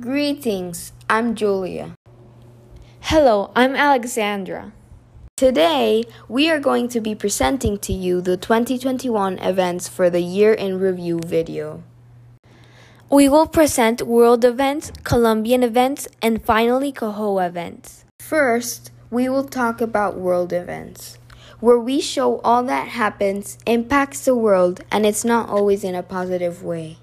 Greetings, I'm Julia. Hello, I'm Alexandra. Today, we are going to be presenting to you the 2021 events for the Year in Review video. We will present world events, Colombian events, and finally Coho events. First, we will talk about world events, where we show all that happens, impacts the world, and it's not always in a positive way.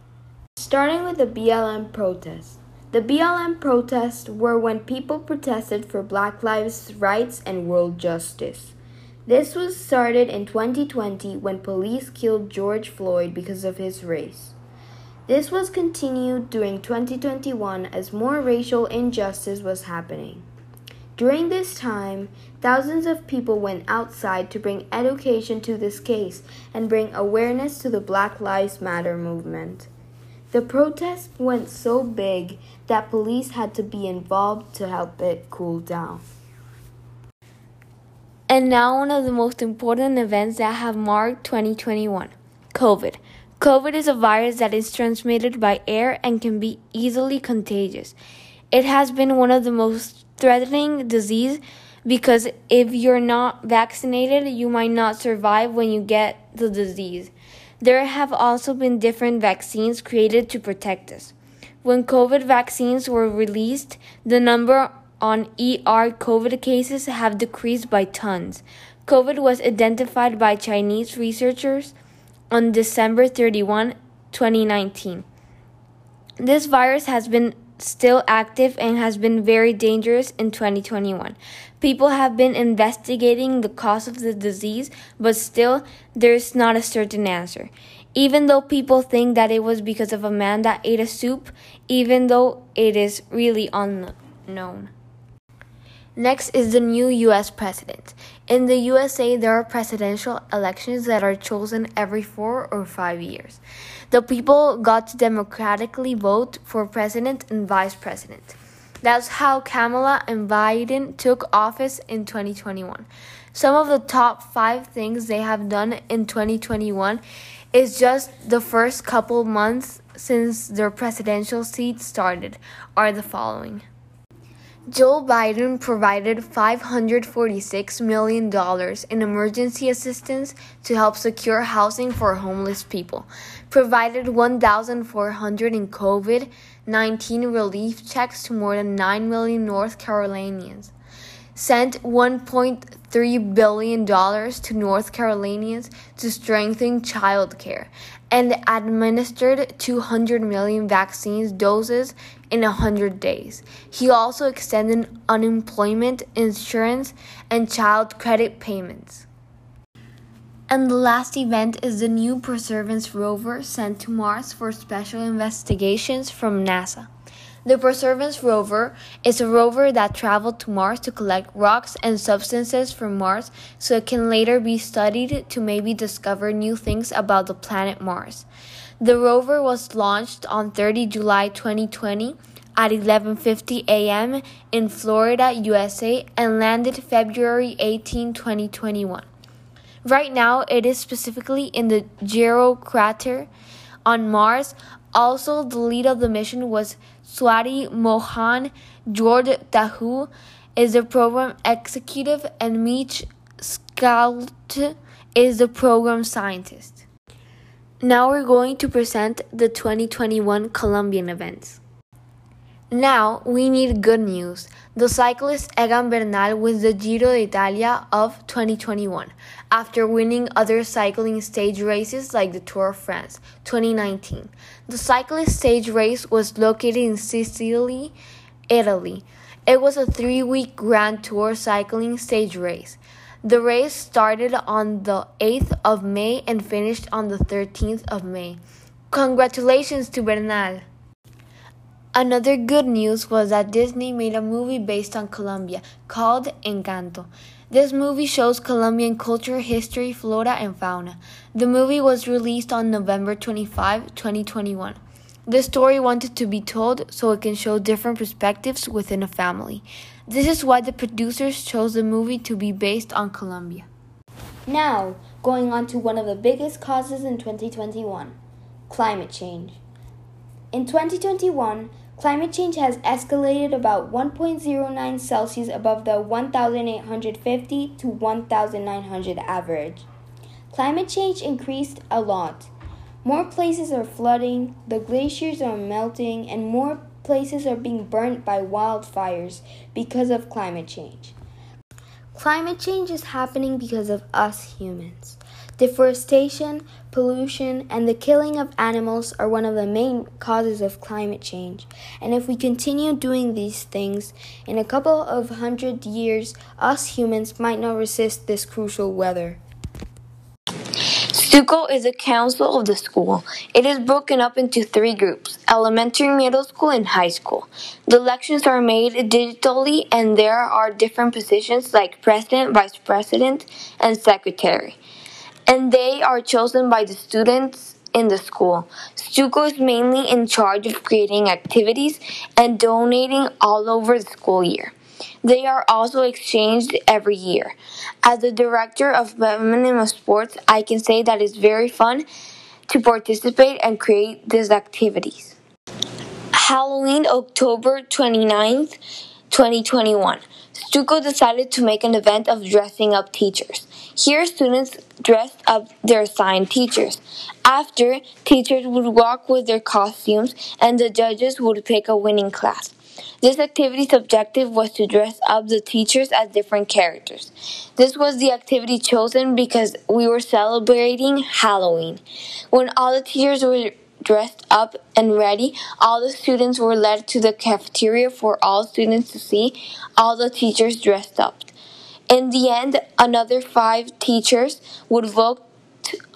Starting with the BLM protests. The BLM protests were when people protested for Black lives' rights and world justice. This was started in 2020 when police killed George Floyd because of his race. This was continued during 2021 as more racial injustice was happening. During this time, thousands of people went outside to bring education to this case and bring awareness to the Black Lives Matter movement. The protest went so big that police had to be involved to help it cool down. And now, one of the most important events that have marked 2021 COVID. COVID is a virus that is transmitted by air and can be easily contagious. It has been one of the most threatening disease because if you're not vaccinated, you might not survive when you get the disease. There have also been different vaccines created to protect us. When COVID vaccines were released, the number on ER COVID cases have decreased by tons. COVID was identified by Chinese researchers on December 31, 2019. This virus has been still active and has been very dangerous in 2021. People have been investigating the cause of the disease, but still, there's not a certain answer. Even though people think that it was because of a man that ate a soup, even though it is really unknown. Next is the new US president. In the USA, there are presidential elections that are chosen every four or five years. The people got to democratically vote for president and vice president. That's how Kamala and Biden took office in 2021. Some of the top five things they have done in 2021 is just the first couple months since their presidential seat started are the following. Joe Biden provided $546 million in emergency assistance to help secure housing for homeless people, provided 1,400 in COVID 19 relief checks to more than 9 million North Carolinians, sent $1.3 billion to North Carolinians to strengthen child care, and administered 200 million vaccines doses in 100 days. He also extended unemployment insurance and child credit payments. And the last event is the new Perseverance rover sent to Mars for special investigations from NASA. The Perseverance rover is a rover that traveled to Mars to collect rocks and substances from Mars so it can later be studied to maybe discover new things about the planet Mars. The rover was launched on 30 July 2020 at 11:50 a.m. in Florida, USA and landed February 18, 2021. Right now, it is specifically in the Jezero crater on Mars. Also, the lead of the mission was Swati Mohan. George Tahu is the program executive, and Mitch Scout is the program scientist. Now we're going to present the 2021 Colombian events. Now we need good news. The cyclist Egan Bernal wins the Giro d'Italia of 2021 after winning other cycling stage races like the Tour of France 2019. The cyclist stage race was located in Sicily, Italy. It was a three week Grand Tour cycling stage race. The race started on the 8th of May and finished on the 13th of May. Congratulations to Bernal! Another good news was that Disney made a movie based on Colombia called Encanto. This movie shows Colombian culture, history, flora, and fauna. The movie was released on November 25, 2021. The story wanted to be told so it can show different perspectives within a family. This is why the producers chose the movie to be based on Colombia. Now, going on to one of the biggest causes in 2021 climate change. In 2021, Climate change has escalated about 1.09 Celsius above the 1850 to 1900 average. Climate change increased a lot. More places are flooding, the glaciers are melting, and more places are being burnt by wildfires because of climate change. Climate change is happening because of us humans. Deforestation, pollution, and the killing of animals are one of the main causes of climate change. And if we continue doing these things, in a couple of hundred years, us humans might not resist this crucial weather. Stuco is a council of the school. It is broken up into three groups elementary, middle school, and high school. The elections are made digitally, and there are different positions like president, vice president, and secretary and they are chosen by the students in the school. Stuco is mainly in charge of creating activities and donating all over the school year. They are also exchanged every year. As the director of feminine sports, I can say that it's very fun to participate and create these activities. Halloween, October 29th, 2021. Stuco decided to make an event of dressing up teachers. Here, students dressed up their assigned teachers. After, teachers would walk with their costumes and the judges would pick a winning class. This activity's objective was to dress up the teachers as different characters. This was the activity chosen because we were celebrating Halloween. When all the teachers were dressed up and ready, all the students were led to the cafeteria for all students to see all the teachers dressed up. In the end, another five teachers would vote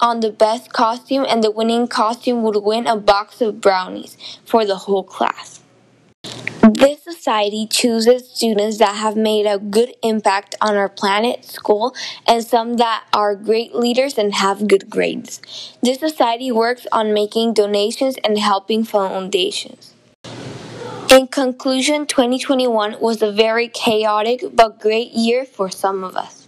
on the best costume, and the winning costume would win a box of brownies for the whole class. This society chooses students that have made a good impact on our planet, school, and some that are great leaders and have good grades. This society works on making donations and helping foundations. In conclusion, 2021 was a very chaotic but great year for some of us.